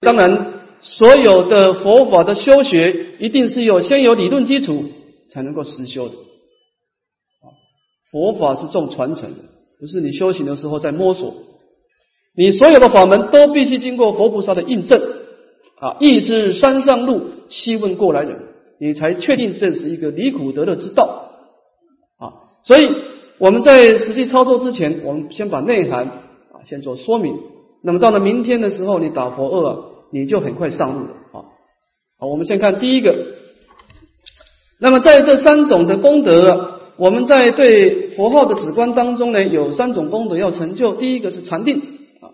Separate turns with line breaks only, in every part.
当然，所有的佛法的修学，一定是有先有理论基础，才能够实修的。佛法是重传承的，不是你修行的时候在摸索。你所有的法门都必须经过佛菩萨的印证啊，一知山上路，细问过来人，你才确定这是一个离苦得乐之道啊。所以我们在实际操作之前，我们先把内涵啊先做说明。那么到了明天的时候，你打佛二啊，你就很快上路了啊。好，我们先看第一个。那么在这三种的功德。我们在对佛号的止观当中呢，有三种功德要成就。第一个是禅定啊。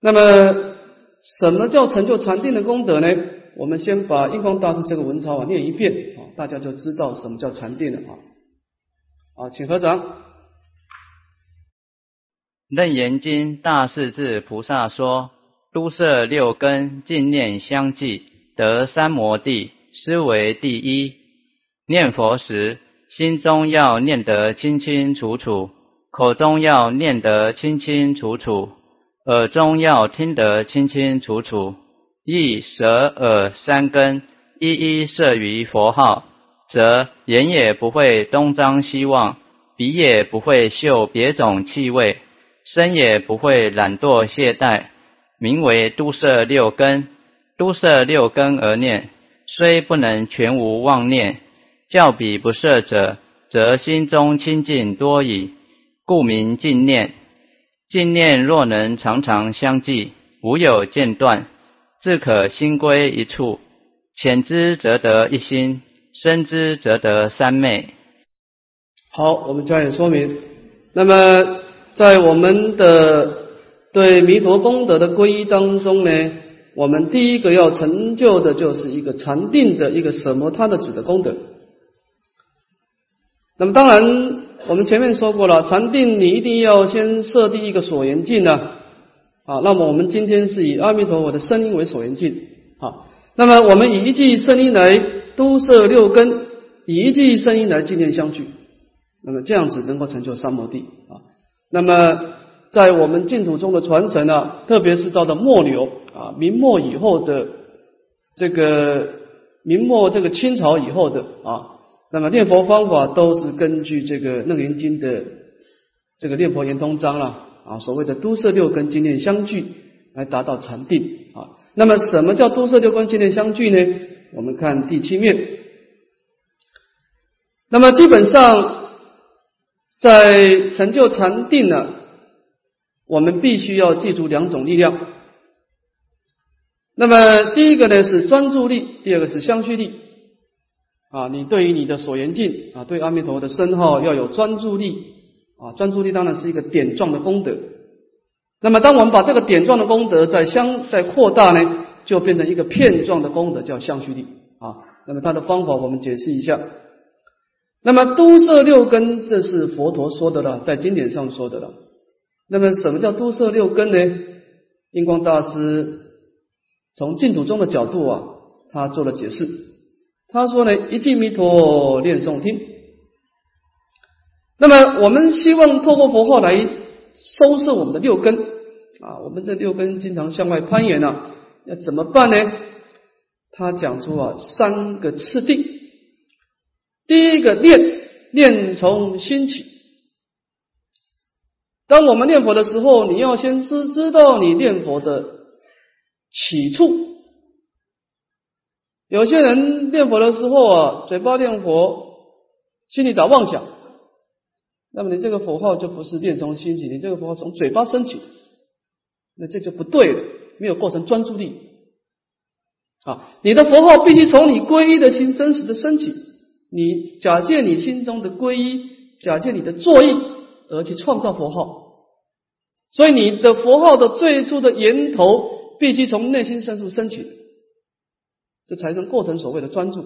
那么，什么叫成就禅定的功德呢？我们先把印光大师这个文钞啊念一遍啊，大家就知道什么叫禅定了啊。啊，请合掌。
楞严经大势至菩萨说：都摄六根，净念相继，得三摩地，思为第一。念佛时。心中要念得清清楚楚，口中要念得清清楚楚，耳中要听得清清楚楚。意舌耳三根一一摄于佛号，则眼也不会东张西望，鼻也不会嗅别种气味，身也不会懒惰懈怠，名为都摄六根。都摄六根而念，虽不能全无妄念。教彼不摄者，则心中清净多矣，故名净念。净念若能常常相继，无有间断，自可心归一处。浅之则得一心，深之则得三昧。
好，我们加以说明。那么，在我们的对弥陀功德的皈依当中呢，我们第一个要成就的就是一个禅定的一个什么他的指的功德。那么当然，我们前面说过了，禅定你一定要先设定一个所缘境呢，啊，那么我们今天是以阿弥陀佛的声音为所缘境，好，那么我们以一句声音来都摄六根，以一句声音来纪念相聚，那么这样子能够成就三摩地啊。那么在我们净土中的传承呢，特别是到了末流啊，明末以后的这个明末这个清朝以后的啊。那么念佛方法都是根据这个《楞严经》的这个念佛圆通章了啊，所谓的都摄六根经念相聚来达到禅定啊。那么什么叫都摄六根经念相聚呢？我们看第七面。那么基本上在成就禅定呢，我们必须要记住两种力量。那么第一个呢是专注力，第二个是相续力。啊，你对于你的所缘境啊，对阿弥陀佛的身号要有专注力啊，专注力当然是一个点状的功德。那么，当我们把这个点状的功德再相再扩大呢，就变成一个片状的功德，叫相续力啊。那么它的方法我们解释一下。那么都摄六根，这是佛陀说的了，在经典上说的了。那么什么叫都摄六根呢？印光大师从净土中的角度啊，他做了解释。他说呢，一记弥陀念诵听。那么我们希望透过佛号来收摄我们的六根啊，我们这六根经常向外攀岩啊，要怎么办呢？他讲出啊三个次第。第一个念念从心起。当我们念佛的时候，你要先知知道你念佛的起处。有些人念佛的时候啊，嘴巴念佛，心里打妄想，那么你这个佛号就不是念从心起，你这个佛号从嘴巴升起，那这就不对了，没有构成专注力。啊，你的佛号必须从你皈依的心真实的升起，你假借你心中的皈依，假借你的作意而去创造佛号，所以你的佛号的最初的源头必须从内心深处升起。这才能构成所谓的专注。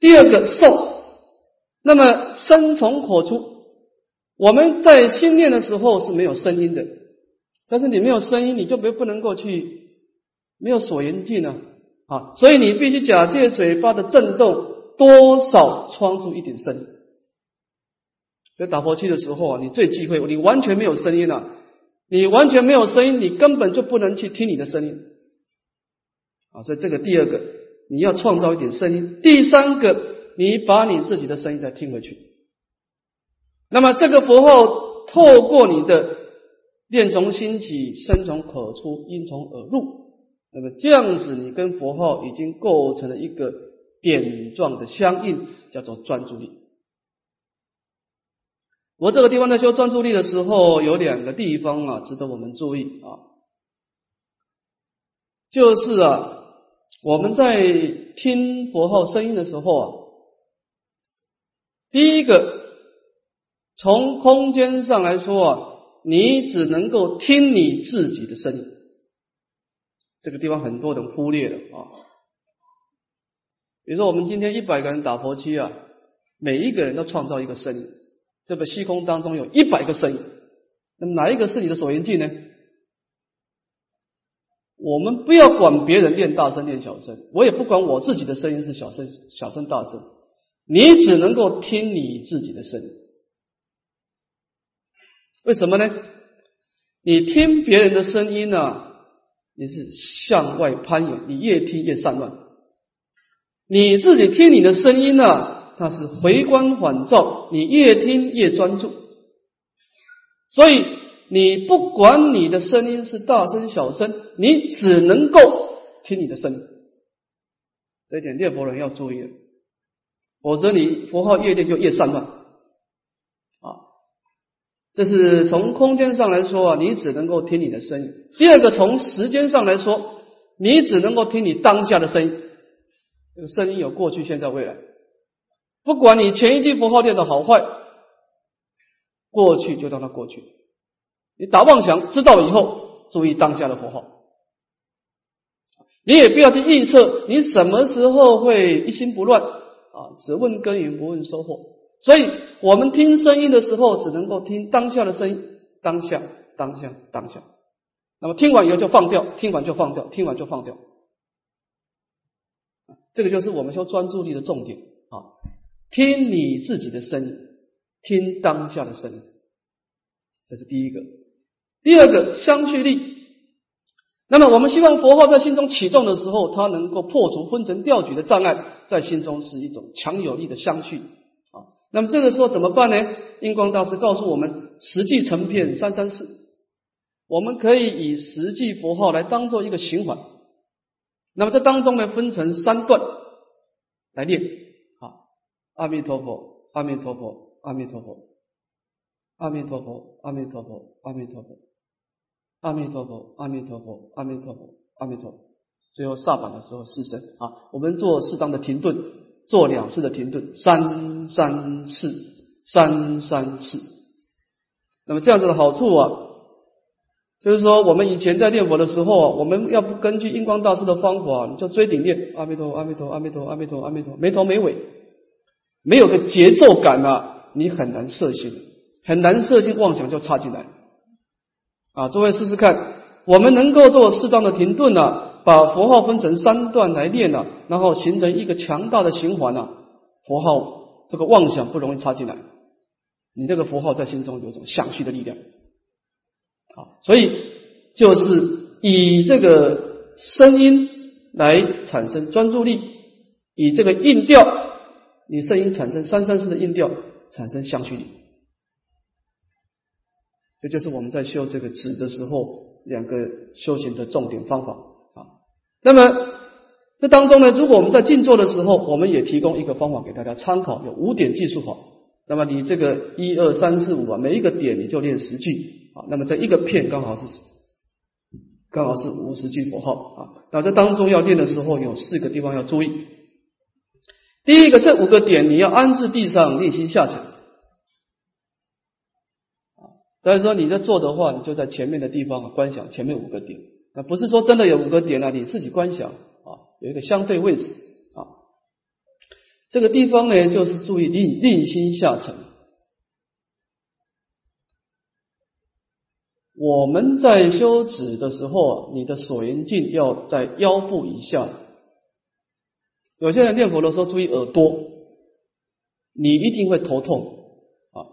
第二个受，那么声从口出。我们在心念的时候是没有声音的，但是你没有声音，你就不不能够去没有所缘境呢啊，所以你必须假借嘴巴的震动，多少创出一点声。在打佛七的时候啊，你最忌讳你完全没有声音了，你完全没有声音，你根本就不能去听你的声音。啊，所以这个第二个，你要创造一点声音；第三个，你把你自己的声音再听回去。那么这个佛号透过你的念从心起，声从口出，音从耳入，那么这样子，你跟佛号已经构成了一个点状的相应，叫做专注力。我这个地方在修专注力的时候，有两个地方啊，值得我们注意啊，就是啊。我们在听佛号声音的时候啊，第一个从空间上来说啊，你只能够听你自己的声音，这个地方很多人忽略了啊。比如说，我们今天一百个人打佛七啊，每一个人都创造一个声音，这个虚空当中有一百个声音，那么哪一个是你的所缘境呢？我们不要管别人练大声练小声，我也不管我自己的声音是小声小声大声，你只能够听你自己的声音。为什么呢？你听别人的声音呢，你是向外攀援，你越听越散乱；你自己听你的声音呢，那是回光返照，你越听越专注。所以。你不管你的声音是大声小声，你只能够听你的声音。这一点念佛人要注意了，否则你佛号越念就越散乱。啊，这是从空间上来说啊，你只能够听你的声音。第二个，从时间上来说，你只能够听你当下的声音。这个声音有过去、现在、未来，不管你前一句符号念的好坏，过去就让它过去。你打妄想，知道以后注意当下的符号，你也不要去预测你什么时候会一心不乱啊，只问耕耘不问收获。所以我们听声音的时候，只能够听当下的声音，当下，当下，当下。那么听完以后就放掉，听完就放掉，听完就放掉。这个就是我们修专注力的重点啊，听你自己的声音，听当下的声音，这是第一个。第二个相续力，那么我们希望佛号在心中启动的时候，它能够破除昏沉调举的障碍，在心中是一种强有力的相续啊。那么这个时候怎么办呢？印光大师告诉我们：实际成片三三四，我们可以以实际佛号来当做一个循环。那么这当中呢，分成三段来念：阿弥陀佛，阿弥陀佛，阿弥陀佛，阿弥陀佛，阿弥陀佛，阿弥陀佛。阿弥陀佛，阿弥陀佛，阿弥陀佛，阿弥陀佛。最后下板的时候四声啊，我们做适当的停顿，做两次的停顿，三三四，三三四。那么这样子的好处啊，就是说我们以前在念佛的时候啊，我们要不根据印光大师的方法，你就追顶念阿弥陀，阿弥陀，阿弥陀，阿弥陀，阿弥陀，没头没尾，没有个节奏感啊，你很难摄心，很难摄心妄想就插进来。啊，诸位试试看，我们能够做适当的停顿呢，把佛号分成三段来念呢，然后形成一个强大的循环呢，佛号这个妄想不容易插进来，你这个佛号在心中有种想续的力量。好，所以就是以这个声音来产生专注力，以这个音调，你声音产生三三四的音调，产生相续力。这就是我们在修这个止的时候，两个修行的重点方法啊。那么这当中呢，如果我们在静坐的时候，我们也提供一个方法给大家参考，有五点计数法。那么你这个一二三四五啊，每一个点你就练十句啊。那么这一个片刚好是刚好是五十句佛号啊。那这当中要练的时候，有四个地方要注意。第一个，这五个点你要安置地上，练心下沉。但是说你在做的话，你就在前面的地方观想前面五个点，那不是说真的有五个点啊，你自己观想啊，有一个相对位置啊。这个地方呢，就是注意令令心下沉。我们在修止的时候啊，你的所缘境要在腰部以下。有些人念佛的时候注意耳朵，你一定会头痛啊。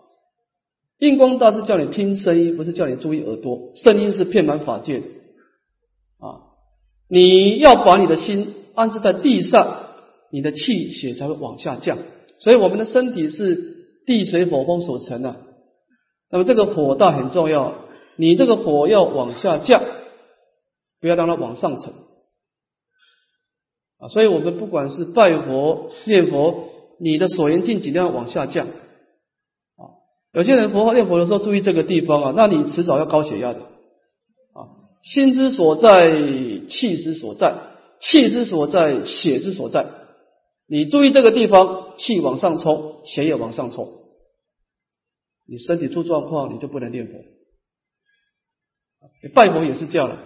印光大师叫你听声音，不是叫你注意耳朵。声音是遍满法界的啊。你要把你的心安置在地上，你的气血才会往下降。所以我们的身体是地水火风所成的。那么这个火道很重要，你这个火要往下降，不要让它往上沉啊。所以我们不管是拜佛、念佛，你的所缘境尽量往下降啊。有些人佛念佛的时候注意这个地方啊，那你迟早要高血压的啊。心之所在，气之所在，气之所在，血之所在。你注意这个地方，气往上冲，血也往上冲。你身体出状况，你就不能念佛。拜佛也是这样的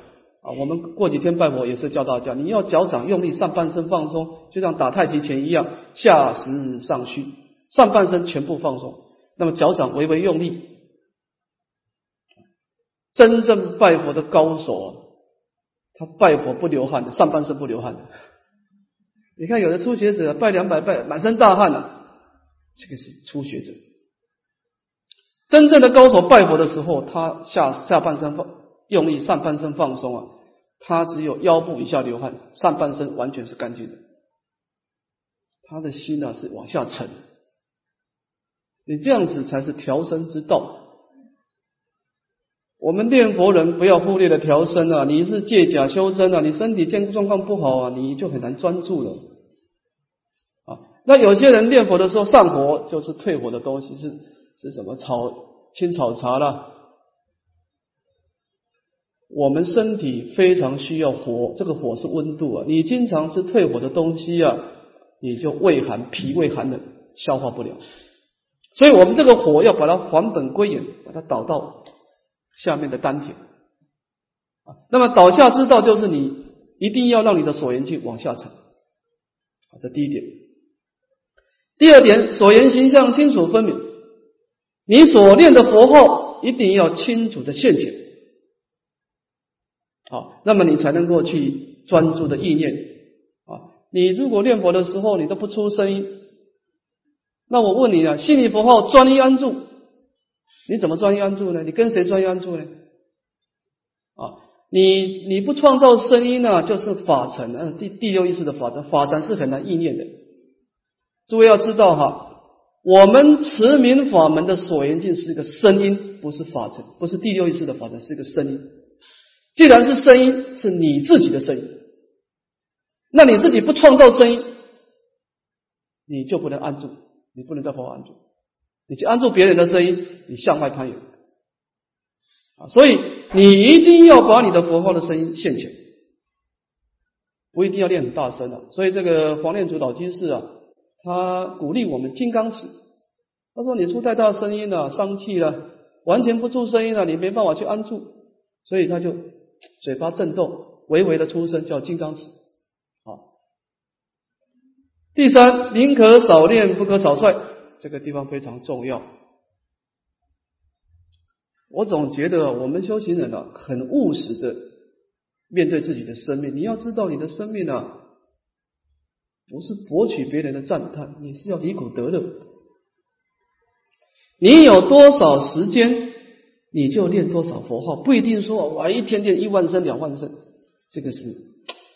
啊。我们过几天拜佛也是教大家，你要脚掌用力，上半身放松，就像打太极拳一样，下实上虚，上半身全部放松，那么脚掌微微用力。真正拜佛的高手啊，他拜佛不流汗的，上半身不流汗的。你看有的初学者拜两百拜，满身大汗的，这个是初学者。真正的高手拜佛的时候，他下下半身放用力，上半身放松啊，他只有腰部以下流汗，上半身完全是干净的。他的心呢是往下沉，你这样子才是调身之道。我们念佛人不要忽略了调身啊，你是借假修真啊，你身体健康状况不好啊，你就很难专注了啊。那有些人念佛的时候上火，就是退火的东西是。是什么草青草茶了？我们身体非常需要火，这个火是温度啊。你经常吃退火的东西啊，你就胃寒、脾胃寒冷，消化不了。所以我们这个火要把它还本归元，把它导到下面的丹田啊。那么导下之道就是你一定要让你的所缘境往下沉啊，这第一点。第二点，所言形象清楚分明。你所念的佛号一定要清楚的现前，好，那么你才能够去专注的意念啊。你如果念佛的时候你都不出声音，那我问你啊，心里佛号专一安住，你怎么专一安住呢？你跟谁专一安住呢？啊，你你不创造声音呢，就是法尘啊，第第六意识的法尘，法尘是很难意念的。诸位要知道哈。我们持名法门的所缘境是一个声音，不是法尘，不是第六意识的法尘，是一个声音。既然是声音，是你自己的声音，那你自己不创造声音，你就不能安住，你不能在佛安住，你去安住别人的声音，你向外攀援啊！所以你一定要把你的佛号的声音现前，不一定要练很大声的。所以这个黄念祖老居士啊。他鼓励我们金刚持，他说：“你出太大声音了，伤气了，完全不出声音了，你没办法去安住，所以他就嘴巴震动，微微的出声，叫金刚持。”好，第三，宁可少练，不可草率，这个地方非常重要。我总觉得我们修行人呢，很务实的面对自己的生命。你要知道，你的生命呢。不是博取别人的赞叹，你是要离苦得乐。你有多少时间，你就念多少佛号，不一定说我一天念一万声、两万声，这个是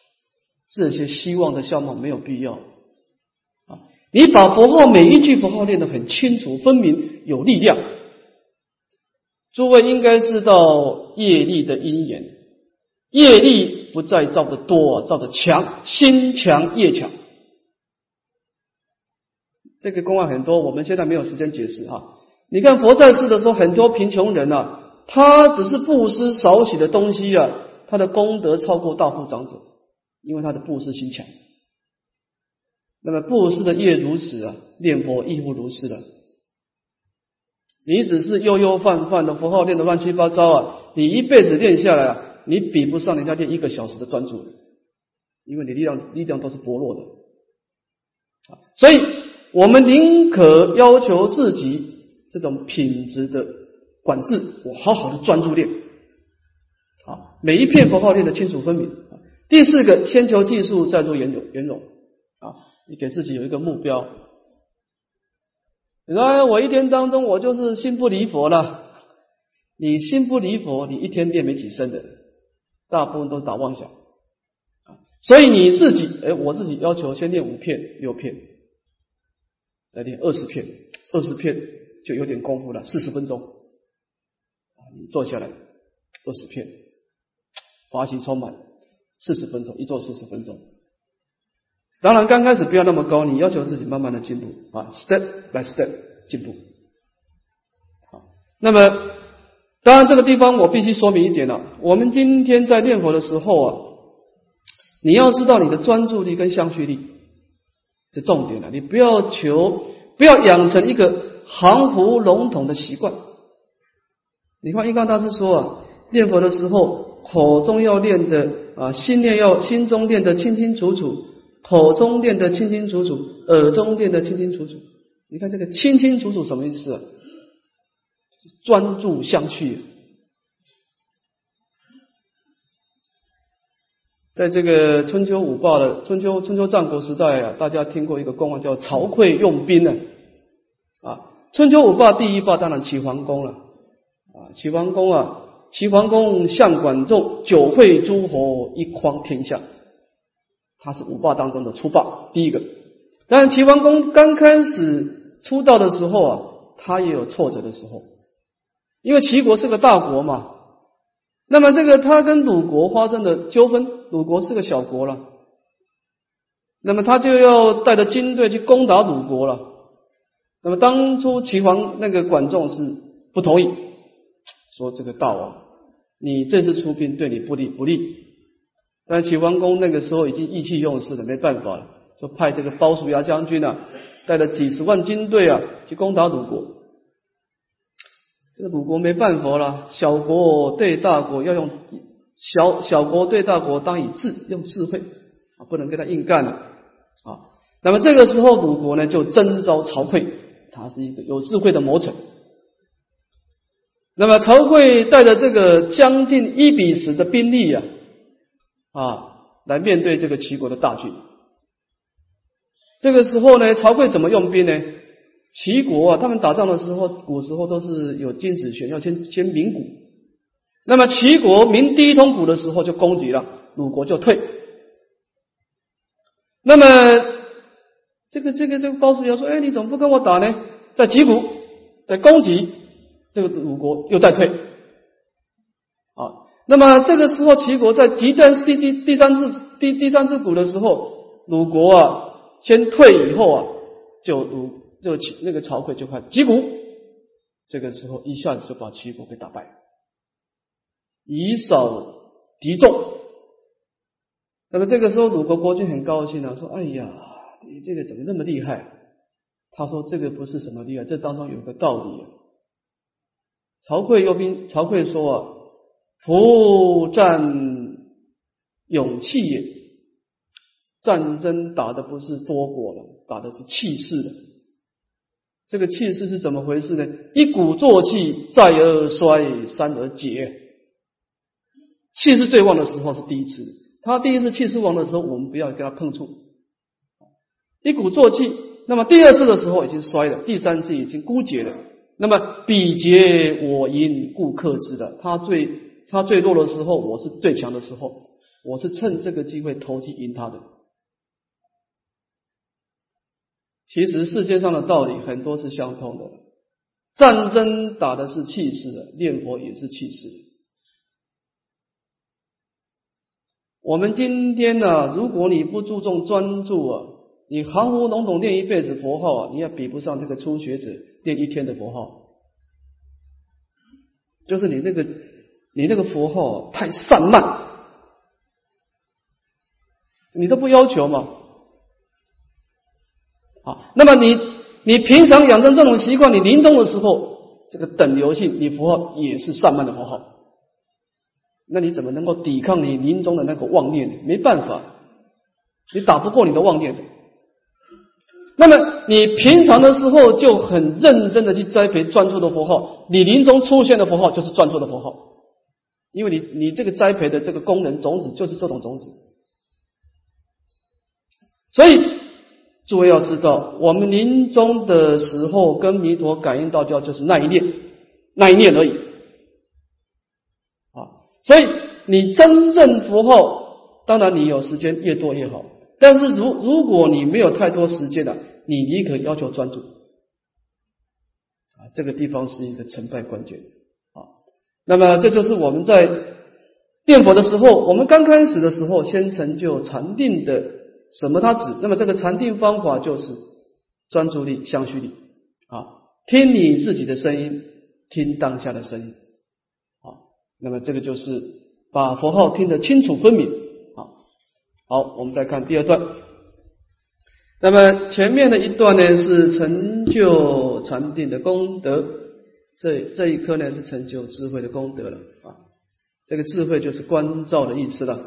这些希望的项目没有必要啊。你把佛号每一句佛号念得很清楚、分明、有力量。诸位应该知道业力的因缘，业力不再造的多，造的强，心强业强。这个公案很多，我们现在没有时间解释哈。你看佛在世的时候，很多贫穷人呐，他只是布施少许的东西啊，他的功德超过大富长者，因为他的布施心强。那么布施的业如此啊，念佛亦复如是的。你只是悠悠泛泛的佛号念的乱七八糟啊，你一辈子练下来啊，你比不上人家念一个小时的专注，因为你力量力量都是薄弱的啊，所以。我们宁可要求自己这种品质的管制，我好好的专注练，啊，每一片佛号练得清楚分明。第四个，先求技术，再做圆融圆融，啊，你给自己有一个目标。你说我一天当中我就是心不离佛了，你心不离佛，你一天练没几声的，大部分都是打妄想，所以你自己，哎，我自己要求先念五片、六片，再练二十片，二十片。就有点功夫了，四十分钟，你坐下来二十片，发心充满，四十分钟，一坐四十分钟。当然，刚开始不要那么高，你要求自己慢慢的进步啊，step by step 进步。好，那么当然这个地方我必须说明一点了，我们今天在念佛的时候啊，你要知道你的专注力跟相续力是重点了，你不要求，不要养成一个含糊笼统的习惯。你看，一刚大师说啊，念佛的时候口中要念的啊，心念要心中念的清清楚楚。口中念得清清楚楚，耳中念得清清楚楚。你看这个清清楚楚什么意思？专注相续。在这个春秋五霸的春秋春秋战国时代啊，大家听过一个公案叫曹刿用兵呢。啊，春秋五霸第一霸当然齐桓公了。啊，齐桓公啊，齐桓公向管仲，九会诸侯，一匡天下。他是五霸当中的初霸，第一个。但是齐桓公刚开始出道的时候啊，他也有挫折的时候，因为齐国是个大国嘛。那么这个他跟鲁国发生的纠纷，鲁国是个小国了，那么他就要带着军队去攻打鲁国了。那么当初齐桓那个管仲是不同意，说这个大王，你这次出兵对你不利不利。但齐桓公那个时候已经意气用事了，没办法了，就派这个鲍叔牙将军啊，带着几十万军队啊，去攻打鲁国。这个鲁国没办法了，小国对大国要用小小国对大国当以智，用智慧啊，不能跟他硬干了啊。那么这个时候，鲁国呢就征召曹刿，他是一个有智慧的谋臣。那么曹刿带着这个将近一比十的兵力呀。啊，来面对这个齐国的大军。这个时候呢，曹刿怎么用兵呢？齐国啊，他们打仗的时候，古时候都是有金子弦，要先先鸣鼓。那么齐国鸣第一通鼓的时候就攻击了，鲁国就退。那么这个这个这个鲍叔牙说：“哎，你怎么不跟我打呢？”在击鼓，在攻击，这个鲁国又在退。啊那么这个时候，齐国在极端第第第三次第第三次鼓的时候，鲁国啊先退以后啊，就鲁就齐那个曹刿就开始击鼓，这个时候一下子就把齐国给打败了，以少敌众。那么这个时候，鲁国国君很高兴啊，说：“哎呀，你这个怎么那么厉害？”他说：“这个不是什么厉害，这当中有个道理。”曹刿又兵，曹刿说啊。夫战勇气也，战争打的不是多国了，打的是气势的。这个气势是怎么回事呢？一鼓作气，再而衰，三而竭。气势最旺的时候是第一次，他第一次气势旺的时候，我们不要跟他碰触。一鼓作气，那么第二次的时候已经衰了，第三次已经枯竭了。那么彼竭我因故克之的，他最。他最弱的时候，我是最强的时候，我是趁这个机会投机赢他的。其实世界上的道理很多是相通的，战争打的是气势的，念佛也是气势。我们今天呢，如果你不注重专注啊，你含糊笼统念一辈子佛号啊，你也比不上这个初学者念一天的佛号，就是你那个。你那个佛号太散漫，你都不要求嘛？啊，那么你你平常养成这种习惯，你临终的时候，这个等流性，你佛号也是散漫的佛号，那你怎么能够抵抗你临终的那个妄念呢？没办法，你打不过你的妄念的。那么你平常的时候就很认真的去栽培专注的佛号，你临终出现的佛号就是专注的佛号。因为你你这个栽培的这个功能种子就是这种种子，所以诸位要知道，我们临终的时候跟弥陀感应道交就是那一念，那一念而已。所以你真正佛后当然你有时间越多越好。但是如如果你没有太多时间了，你宁可要求专注啊，这个地方是一个成败关键啊。那么这就是我们在念佛的时候，我们刚开始的时候先成就禅定的什么他指？那么这个禅定方法就是专注力、相续力啊，听你自己的声音，听当下的声音。那么这个就是把佛号听得清楚分明啊。好，我们再看第二段。那么前面的一段呢，是成就禅定的功德，这这一颗呢是成就智慧的功德了啊。这个智慧就是观照的意思了。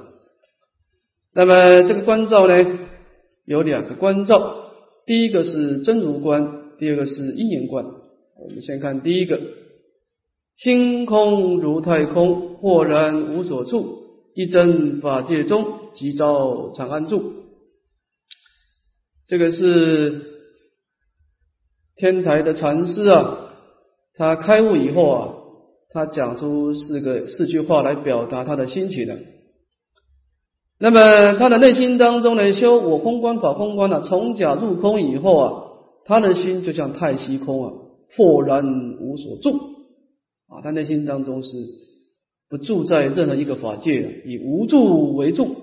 那么这个观照呢，有两个观照，第一个是真如观，第二个是因缘观。我们先看第一个：星空如太空，豁然无所处。一真法界中，即招长安住。这个是天台的禅师啊，他开悟以后啊，他讲出四个四句话来表达他的心情的。那么他的内心当中呢，修我空观法空观呢，从假入空以后啊，他的心就像太虚空啊，豁然无所住啊，他内心当中是。不住在任何一个法界，以无住为住。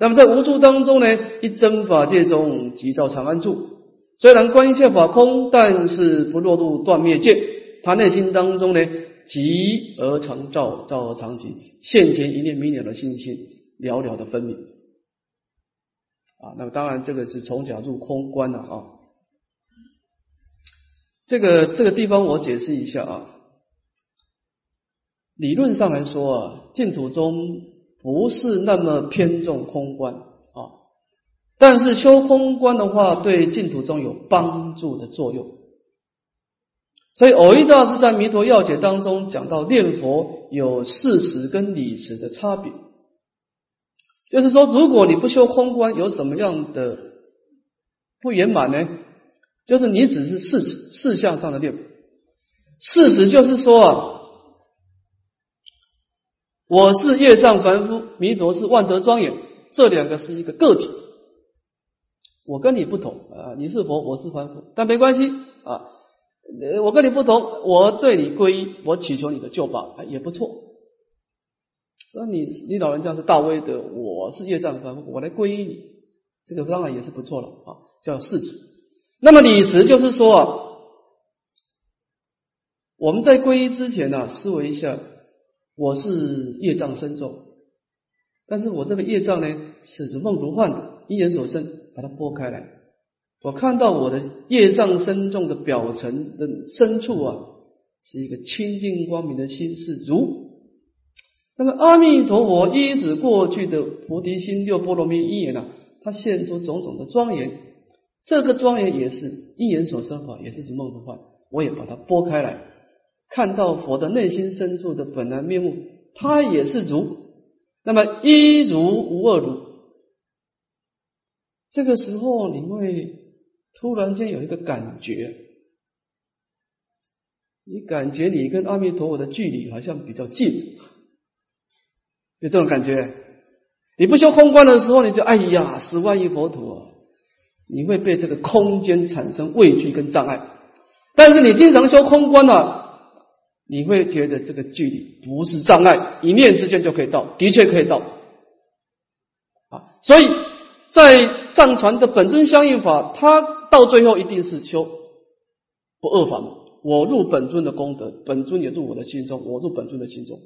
那么在无住当中呢，一真法界中即照长安住。虽然观一切法空，但是不落入断灭界。他内心当中呢，即而常照，照而常即，现前一念明了的信心性，了了的分明。啊，那么当然这个是从假入空观了啊。这个这个地方我解释一下啊。理论上来说啊，净土中不是那么偏重空观啊，但是修空观的话，对净土中有帮助的作用。所以偶遇大师在《弥陀要解》当中讲到念佛有事实跟理实的差别，就是说，如果你不修空观，有什么样的不圆满呢？就是你只是事实事项上的念，事实就是说啊。我是业障凡夫，弥陀是万德庄严，这两个是一个个体。我跟你不同啊，你是佛，我是凡夫，但没关系啊。我跟你不同，我对你皈依，我祈求你的救拔，也不错。那你你老人家是大威德，我是业障凡夫，我来皈依你，这个当然也是不错了啊，叫世子。那么理持就是说啊，我们在皈依之前呢，思维一下。我是业障深重，但是我这个业障呢是如梦如幻的，因缘所生，把它拨开来，我看到我的业障深重的表层的深处啊，是一个清净光明的心是如。那么阿弥陀佛依止过去的菩提心六波罗蜜因缘啊，它现出种种的庄严，这个庄严也是因缘所生法，也是如梦如幻，我也把它拨开来。看到佛的内心深处的本来面目，他也是如，那么一如无二如。这个时候你会突然间有一个感觉，你感觉你跟阿弥陀佛的距离好像比较近，有这种感觉。你不修空观的时候，你就哎呀，十万亿佛土啊，你会被这个空间产生畏惧跟障碍。但是你经常修空观呢？你会觉得这个距离不是障碍，一念之间就可以到，的确可以到啊！所以在藏传的本尊相应法，它到最后一定是修不二法我入本尊的功德，本尊也入我的心中，我入本尊的心中。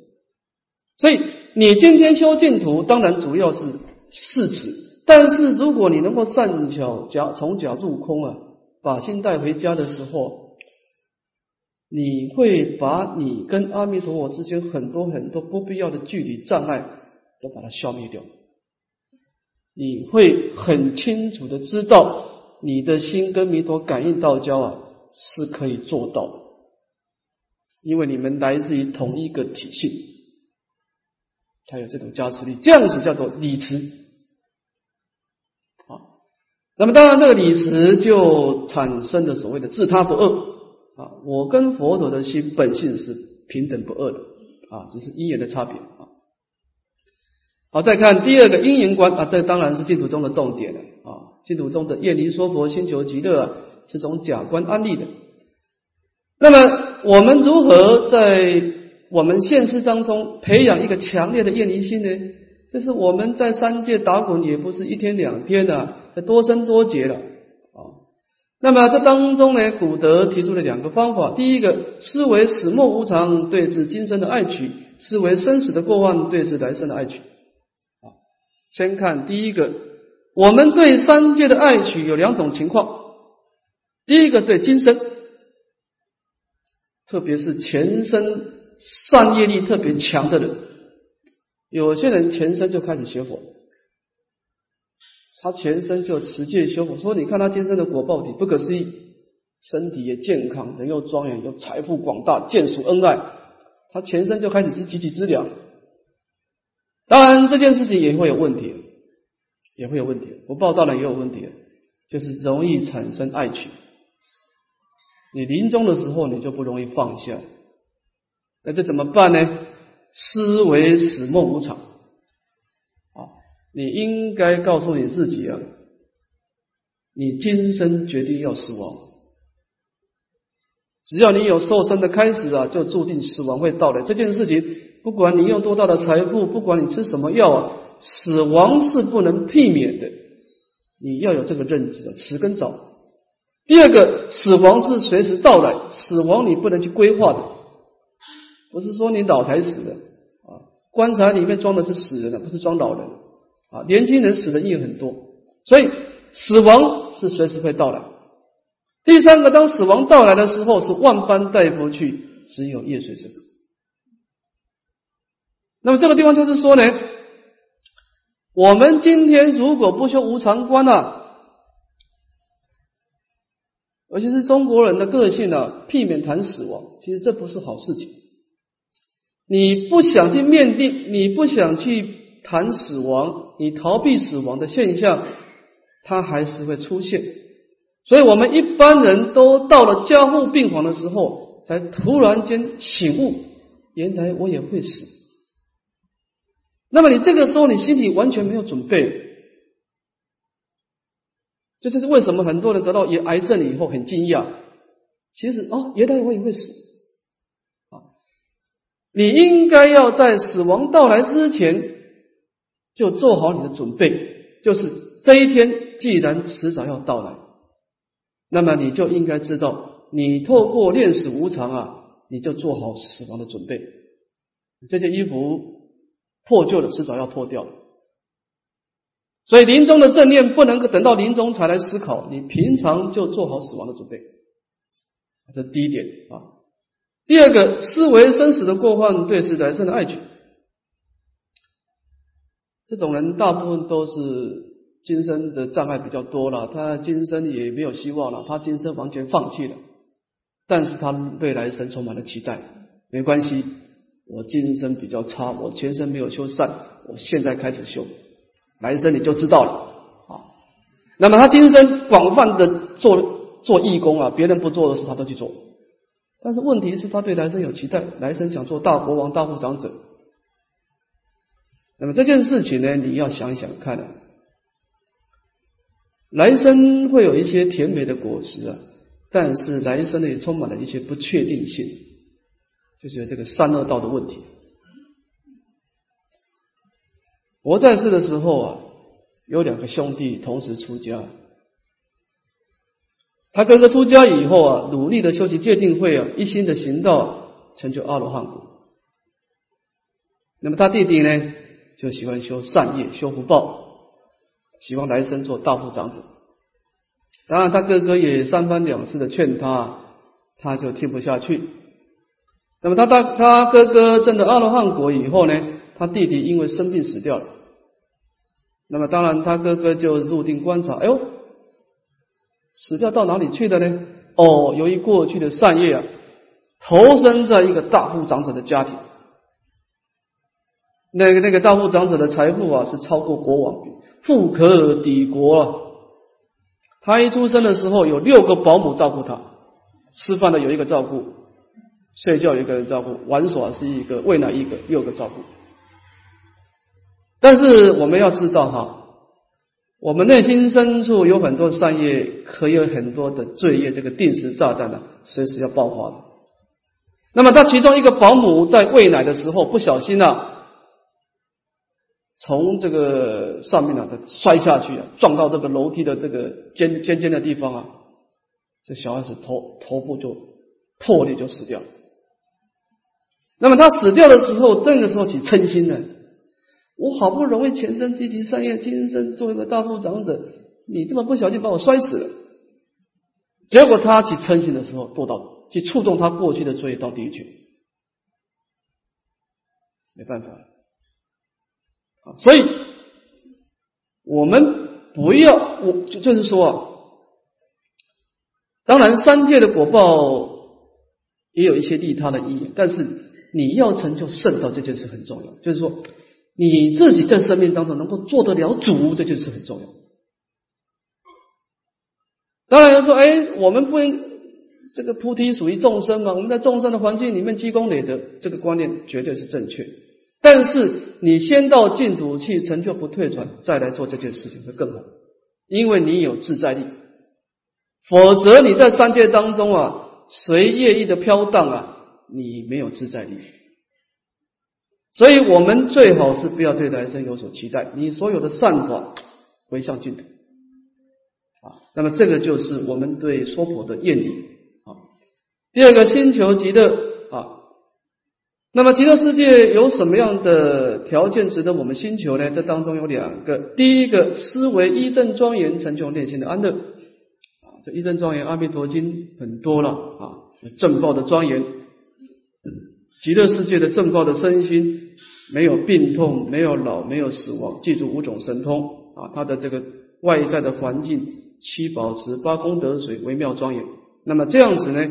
所以你今天修净土，当然主要是四持，但是如果你能够善巧假从假入空啊，把心带回家的时候。你会把你跟阿弥陀佛之间很多很多不必要的距离障碍都把它消灭掉，你会很清楚的知道你的心跟弥陀感应道交啊是可以做到的，因为你们来自于同一个体系，才有这种加持力，这样子叫做理持啊。那么当然这个理持就产生了所谓的自他不二。啊，我跟佛陀的心本性是平等不二的啊，只是因缘的差别啊。好，再看第二个因缘观啊，这当然是净土中的重点了啊。净土中的业离说佛心求极乐啊，是从假观安利的。那么我们如何在我们现实当中培养一个强烈的业离心呢？就是我们在三界打滚也不是一天两天的，这多生多劫了。那么这当中呢，古德提出了两个方法：第一个，思维始末无常，对治今生的爱取；思维生死的过患，对治来生的爱取。啊，先看第一个，我们对三界的爱取有两种情况。第一个对今生，特别是前生善业力特别强的人。有些人前生就开始学佛，他前生就持戒修佛，说你看他今生的果报体不可思议，身体也健康，人又庄严，又财富广大，眷属恩爱，他前生就开始知己己之良。当然这件事情也会有问题，也会有问题，不报道了也有问题，就是容易产生爱取。你临终的时候你就不容易放下，那这怎么办呢？思维死梦无常！你应该告诉你自己啊，你今生决定要死亡。只要你有受生的开始啊，就注定死亡会到来。这件事情，不管你用多大的财富，不管你吃什么药啊，死亡是不能避免的。你要有这个认知啊，迟跟早。第二个，死亡是随时到来，死亡你不能去规划的。不是说你老才死的啊，棺材里面装的是死人的，不是装老人啊。年轻人死的也很多，所以死亡是随时会到来。第三个，当死亡到来的时候，是万般带不去，只有业随身。那么这个地方就是说呢，我们今天如果不修无常观啊，尤其是中国人的个性呢，避免谈死亡，其实这不是好事情。你不想去面对，你不想去谈死亡，你逃避死亡的现象，它还是会出现。所以我们一般人都到了家父病房的时候，才突然间醒悟，原来我也会死。那么你这个时候，你心里完全没有准备，这就是为什么很多人得到癌症以后很惊讶。其实哦，原来我也会死。啊你应该要在死亡到来之前就做好你的准备，就是这一天既然迟早要到来，那么你就应该知道，你透过练死无常啊，你就做好死亡的准备。这件衣服破旧了，迟早要脱掉。所以临终的正念不能够等到临终才来思考，你平常就做好死亡的准备。这第一点啊。第二个，思维生死的过患，对是来生的爱取。这种人大部分都是今生的障碍比较多了，他今生也没有希望了，他今生完全放弃了。但是他未来生充满了期待，没关系，我今生比较差，我前生没有修善，我现在开始修，来生你就知道了啊。那么他今生广泛的做做义工啊，别人不做的事他都去做。但是问题是他对来生有期待，来生想做大国王、大部长者。那么这件事情呢，你要想想看啊，来生会有一些甜美的果实啊，但是来生呢也充满了一些不确定性，就是有这个三恶道的问题。我在世的时候啊，有两个兄弟同时出家。他哥哥出家以后啊，努力的修习戒定慧啊，一心的行道，成就阿罗汉果。那么他弟弟呢，就喜欢修善业、修福报，希望来生做大富长者。当然，他哥哥也三番两次的劝他，他就听不下去。那么他他他哥哥证得阿罗汉果以后呢，他弟弟因为生病死掉了。那么当然，他哥哥就入定观察，哎呦。死掉到哪里去的呢？哦，由于过去的善业啊，投身在一个大富长者的家庭。那个那个大富长者的财富啊，是超过国王，富可敌国啊。他一出生的时候，有六个保姆照顾他，吃饭的有一个照顾，睡觉有一个人照顾，玩耍是一个，喂奶一个，六个照顾。但是我们要知道哈，我们内心深处有很多善业，可有很多的罪业，这个定时炸弹呢，随时要爆发的。那么，他其中一个保姆在喂奶的时候不小心啊，从这个上面呢，他摔下去啊，撞到这个楼梯的这个尖尖尖的地方啊，这小孩子头头部就破裂，就死掉了。那么他死掉的时候，这个时候起嗔心呢？我好不容易前生积极善业，今生做一个大富长者，你这么不小心把我摔死了。结果他起嗔心的时候，堕到去触动他过去的罪到地狱去，没办法。啊，所以我们不要，我就就是说啊，当然三界的果报也有一些利他的意义，但是。你要成就圣道这件事很重要，就是说你自己在生命当中能够做得了主这件事很重要。当然要说，哎，我们不应这个菩提属于众生嘛？我们在众生的环境里面积功累德，这个观念绝对是正确。但是你先到净土去成就不退转，再来做这件事情会更好，因为你有自在力。否则你在三界当中啊，随业意的飘荡啊。你没有自在力，所以我们最好是不要对来生有所期待。你所有的善法回向净土啊，那么这个就是我们对娑婆的愿力啊。第二个，星球极乐啊，那么极乐世界有什么样的条件值得我们星球呢？这当中有两个，第一个思维一正庄严，成就内心的安乐啊。这一正庄严，阿弥陀经很多了啊，正报的庄严。极乐世界的正报的身心，没有病痛，没有老，没有死亡，记住五种神通啊！它的这个外在的环境，七宝池、八功德水，微妙庄严。那么这样子呢，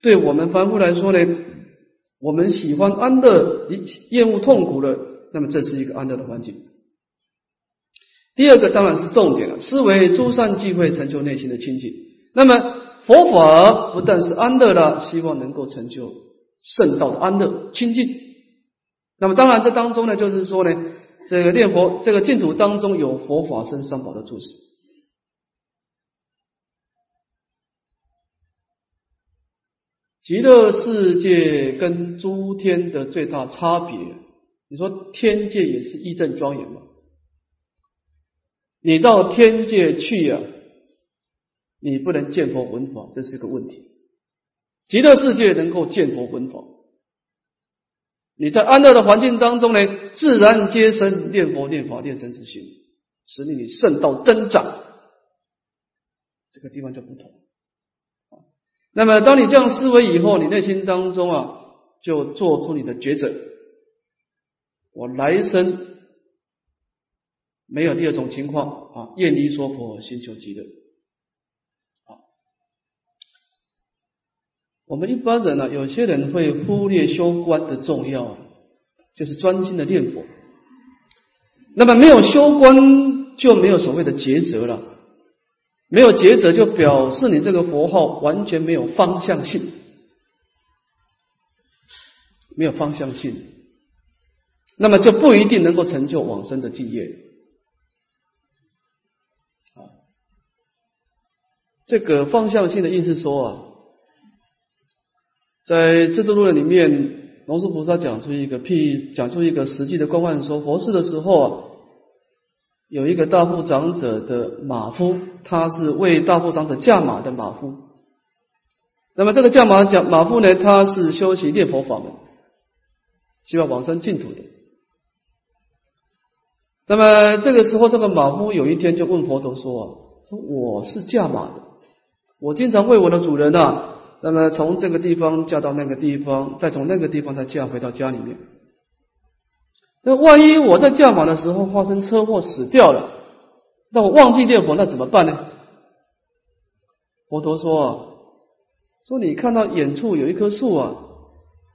对我们凡夫来说呢，我们喜欢安乐，厌恶痛苦的，那么这是一个安乐的环境。第二个当然是重点了，思维诸善聚会，成就内心的清净。那么佛法不但是安乐了，希望能够成就。圣道的安乐清净，那么当然这当中呢，就是说呢，这个念佛这个净土当中有佛法僧三宝的注释。极乐世界跟诸天的最大差别，你说天界也是一正庄严吗？你到天界去啊，你不能见佛闻法，这是个问题。极乐世界能够见佛闻法，你在安乐的环境当中呢，自然皆生念佛、念法、念生之心，使你你圣道增长。这个地方就不同。那么，当你这样思维以后，你内心当中啊，就做出你的抉择：我来生没有第二种情况啊，愿离说佛，心求极乐。我们一般人呢，有些人会忽略修观的重要，就是专心的念佛。那么没有修观，就没有所谓的抉择了。没有抉择，就表示你这个佛号完全没有方向性，没有方向性，那么就不一定能够成就往生的境业。啊，这个方向性的意思说啊。在《智度论》里面，龙树菩萨讲出一个譬，讲出一个实际的公案，说佛事的时候啊，有一个大富长者的马夫，他是为大富长者驾马的马夫。那么这个驾马讲马夫呢，他是修习念佛法门，希望往生净土的。那么这个时候，这个马夫有一天就问佛陀说：“，说我是驾马的，我经常为我的主人啊。”那么从这个地方嫁到那个地方，再从那个地方再嫁回到家里面。那万一我在驾马的时候发生车祸死掉了，那我忘记念佛，那怎么办呢？佛陀说啊，说你看到远处有一棵树啊，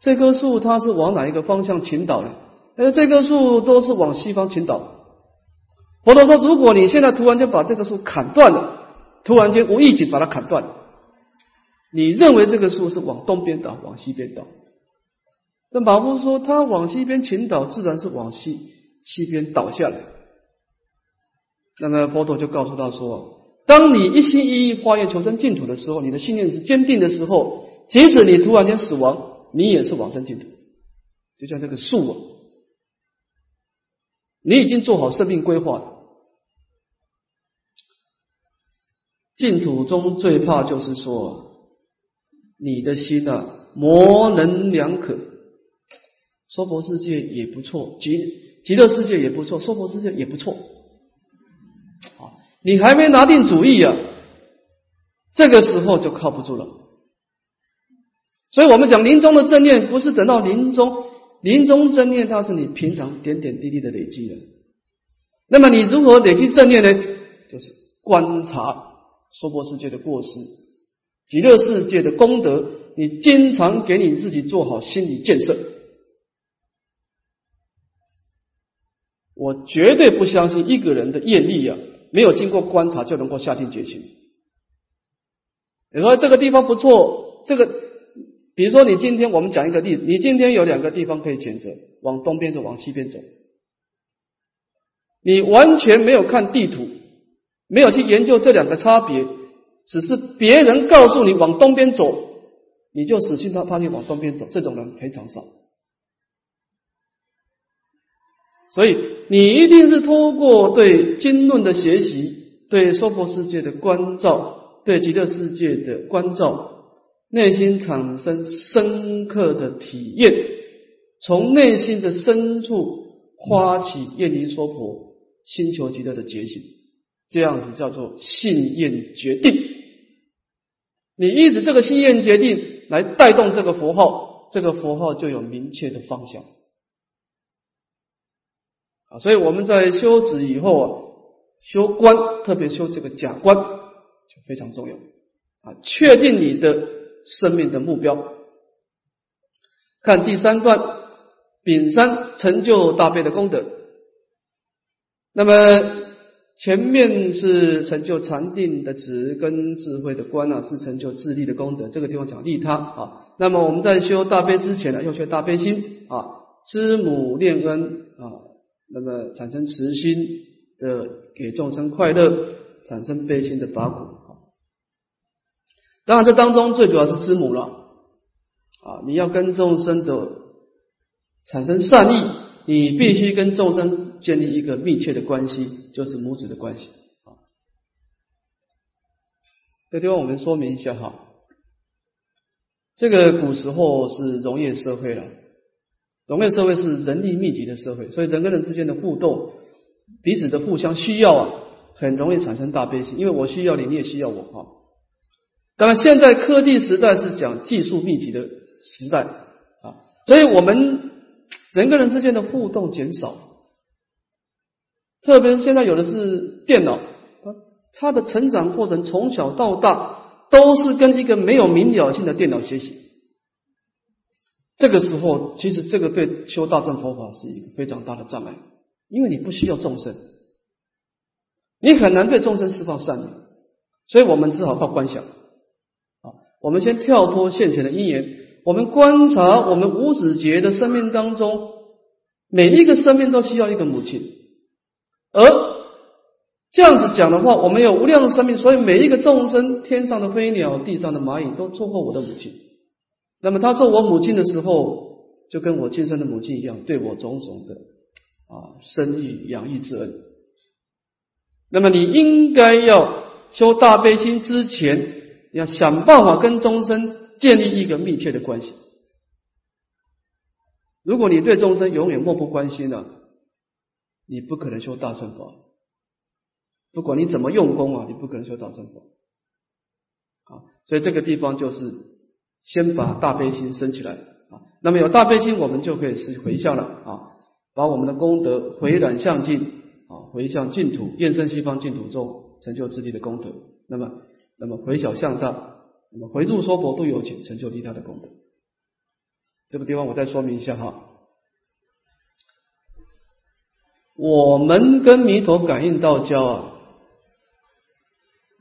这棵树它是往哪一个方向倾倒的？哎，这棵树都是往西方倾倒。佛陀说，如果你现在突然间把这棵树砍断了，突然间无意间把它砍断。你认为这个树是往东边倒，往西边倒？那马夫说他往西边倾倒，自然是往西，西边倒下来。那么佛陀就告诉他说：，当你一心一意化愿求生净土的时候，你的信念是坚定的时候，即使你突然间死亡，你也是往生净土。就像这个树啊，你已经做好生命规划了。净土中最怕就是说，你的心啊模棱两可。娑婆世界也不错，极极乐世界也不错，娑婆世界也不错。啊，你还没拿定主意啊，这个时候就靠不住了。所以我们讲临终的正念，不是等到临终，临终正念它是你平常点点滴滴的累积的。那么你如何累积正念呢？就是观察。娑婆世界的过失，极乐世界的功德，你经常给你自己做好心理建设。我绝对不相信一个人的业力啊，没有经过观察就能够下定决心。你说这个地方不错，这个，比如说你今天我们讲一个例子，你今天有两个地方可以选择，往东边走，往西边走，你完全没有看地图。没有去研究这两个差别，只是别人告诉你往东边走，你就死心塌塌地往东边走。这种人非常少，所以你一定是通过对经论的学习，对娑婆世界的关照，对极乐世界的关照，内心产生深刻的体验，从内心的深处发起愿离娑婆、星求极乐的觉醒。这样子叫做信愿决定，你一直这个信愿决定来带动这个符号，这个符号就有明确的方向所以我们在修止以后啊，修观，特别修这个假观就非常重要啊，确定你的生命的目标。看第三段，丙三成就大悲的功德，那么。前面是成就禅定的智跟智慧的观啊，是成就智力的功德。这个地方讲利他啊。那么我们在修大悲之前呢，要学大悲心啊，知母念恩啊，那么产生慈心的给众生快乐，产生悲心的拔苦啊。当然，这当中最主要是知母了啊，你要跟众生的产生善意，你必须跟众生建立一个密切的关系。就是母子的关系啊。这地方我们说明一下哈，这个古时候是农业社会了，农业社会是人力密集的社会，所以人跟人之间的互动，彼此的互相需要啊，很容易产生大悲心，因为我需要你，你也需要我啊。当然，现在科技时代是讲技术密集的时代啊，所以我们人跟人之间的互动减少。特别是现在有的是电脑，他他的成长过程从小到大都是跟一个没有明了性的电脑学习。这个时候，其实这个对修大乘佛法是一个非常大的障碍，因为你不需要众生，你很难对众生释放善念，所以我们只好靠观想啊。我们先跳脱现前的因缘，我们观察我们无始劫的生命当中，每一个生命都需要一个母亲。而这样子讲的话，我们有无量的生命，所以每一个众生，天上的飞鸟，地上的蚂蚁，都做过我的母亲。那么他做我母亲的时候，就跟我亲生的母亲一样，对我种种的啊生育养育之恩。那么你应该要修大悲心之前，要想办法跟众生建立一个密切的关系。如果你对众生永远漠不关心了。你不可能修大乘法，不管你怎么用功啊，你不可能修大乘法啊。所以这个地方就是先把大悲心升起来啊。那么有大悲心，我们就可以是回向了啊，把我们的功德回转向净啊，回向净土，愿生西方净土中成就自己的功德。那么，那么回小向大，那么回入娑婆度有情，成就利他的功德。这个地方我再说明一下哈。我们跟弥陀感应道交啊，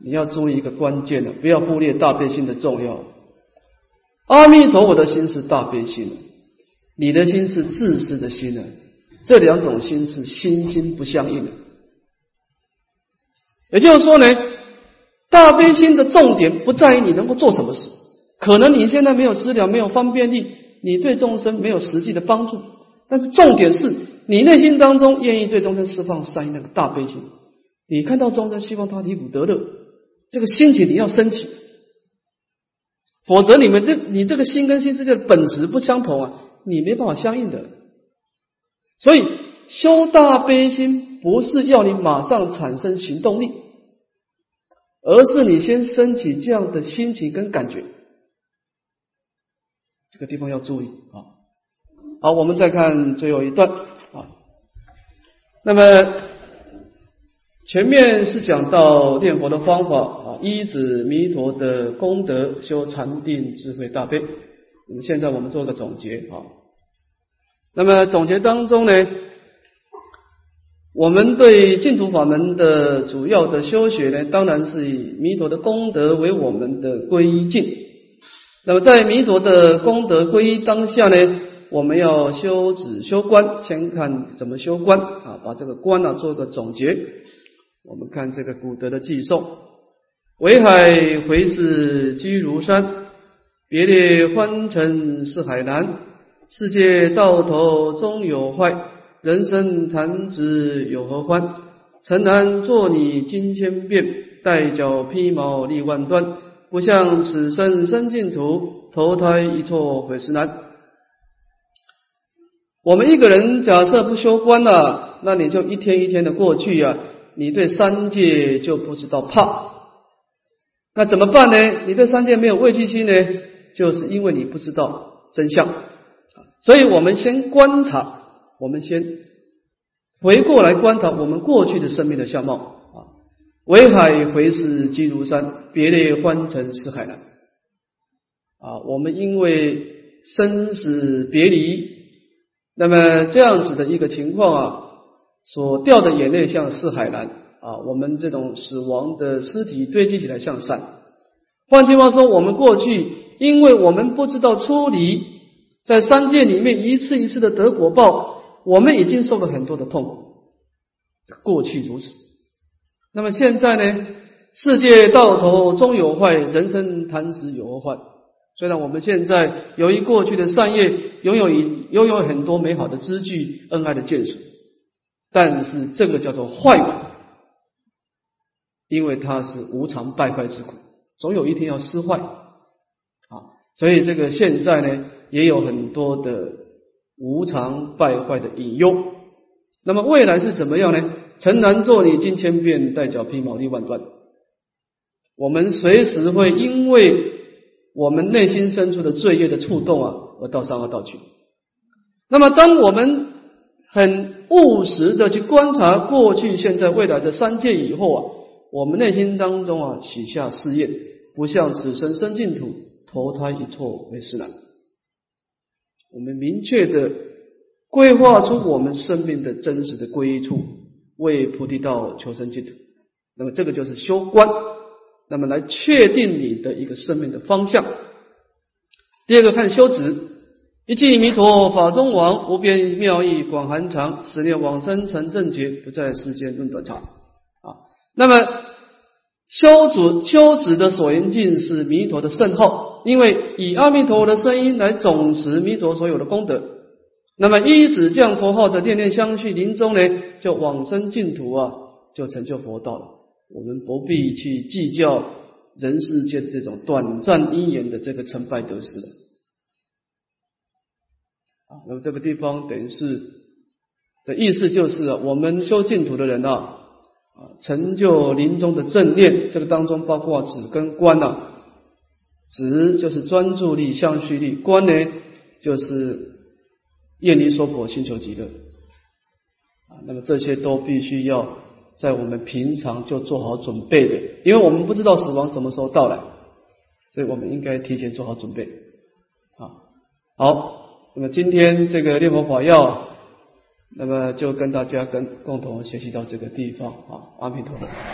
你要注意一个关键的，不要忽略大悲心的重要。阿弥陀佛的心是大悲心，你的心是自私的心呢。这两种心是心心不相应的。也就是说呢，大悲心的重点不在于你能够做什么事，可能你现在没有资料，没有方便力，你对众生没有实际的帮助，但是重点是你内心当中愿意对众生释放善意那个大悲心。你看到众生希望他离苦得乐，这个心情你要升起，否则你们这你这个心跟心之间的本质不相同啊，你没办法相应的。所以修大悲心不是要你马上产生行动力，而是你先升起这样的心情跟感觉。这个地方要注意啊。好，我们再看最后一段啊。那么。前面是讲到念佛的方法，依止弥陀的功德修禅定智慧大悲。那么现在我们做个总结啊。那么总结当中呢，我们对净土法门的主要的修学呢，当然是以弥陀的功德为我们的皈依境。那么在弥陀的功德归当下呢，我们要修止修观，先看怎么修观啊，把这个观呢做个总结。我们看这个古德的寄颂：围海回视居如山，别列欢尘是海南。世界到头终有坏，人生弹指有何欢？诚然作你金千变，带脚披毛立万端。不向此生生净土，投胎一错悔时难。我们一个人假设不修观了，那你就一天一天的过去呀。你对三界就不知道怕，那怎么办呢？你对三界没有畏惧心呢？就是因为你不知道真相。所以我们先观察，我们先回过来观察我们过去的生命的相貌啊。围海回视积如山，别列欢成是海南。啊，我们因为生死别离，那么这样子的一个情况啊。所掉的眼泪像四海蓝啊，我们这种死亡的尸体堆积起来像山。换句话说，我们过去因为我们不知道出离，在三界里面一次一次的得果报，我们已经受了很多的痛苦。过去如此，那么现在呢？世界到头终有坏，人生弹指有何患？虽然我们现在由于过去的善业，拥有拥有很多美好的资具、恩爱的眷属。但是这个叫做坏苦，因为它是无常败坏之苦，总有一天要失坏啊。所以这个现在呢，也有很多的无常败坏的隐忧。那么未来是怎么样呢？诚然作你金千变，带脚披毛利万段。我们随时会因为我们内心深处的罪业的触动啊，而到三恶道去。那么当我们很务实的去观察过去、现在、未来的三界以后啊，我们内心当中啊起下誓愿，不向此生生净土，投胎一错为师难。我们明确的规划出我们生命的真实的归处，为菩提道求生净土。那么这个就是修观，那么来确定你的一个生命的方向。第二个看修止。一记弥陀法中王，无边妙义广含藏，十念往生成正觉，不在世间论短长。那么修止修止的所缘境是弥陀的圣号，因为以阿弥陀佛的声音来总持弥陀所有的功德。那么依止降佛号的念念相续，临终呢就往生净土啊，就成就佛道了。我们不必去计较人世间这种短暂因缘的这个成败得失了。那么这个地方等于是的意思就是啊，我们修净土的人啊，成就临终的正念，这个当中包括止跟观呐。止就是专注力、相续力，观呢就是愿离娑婆、心求极乐。啊，那么这些都必须要在我们平常就做好准备的，因为我们不知道死亡什么时候到来，所以我们应该提前做好准备。啊，好。那么今天这个念佛法要，那么就跟大家跟共同学习到这个地方啊，阿弥陀佛。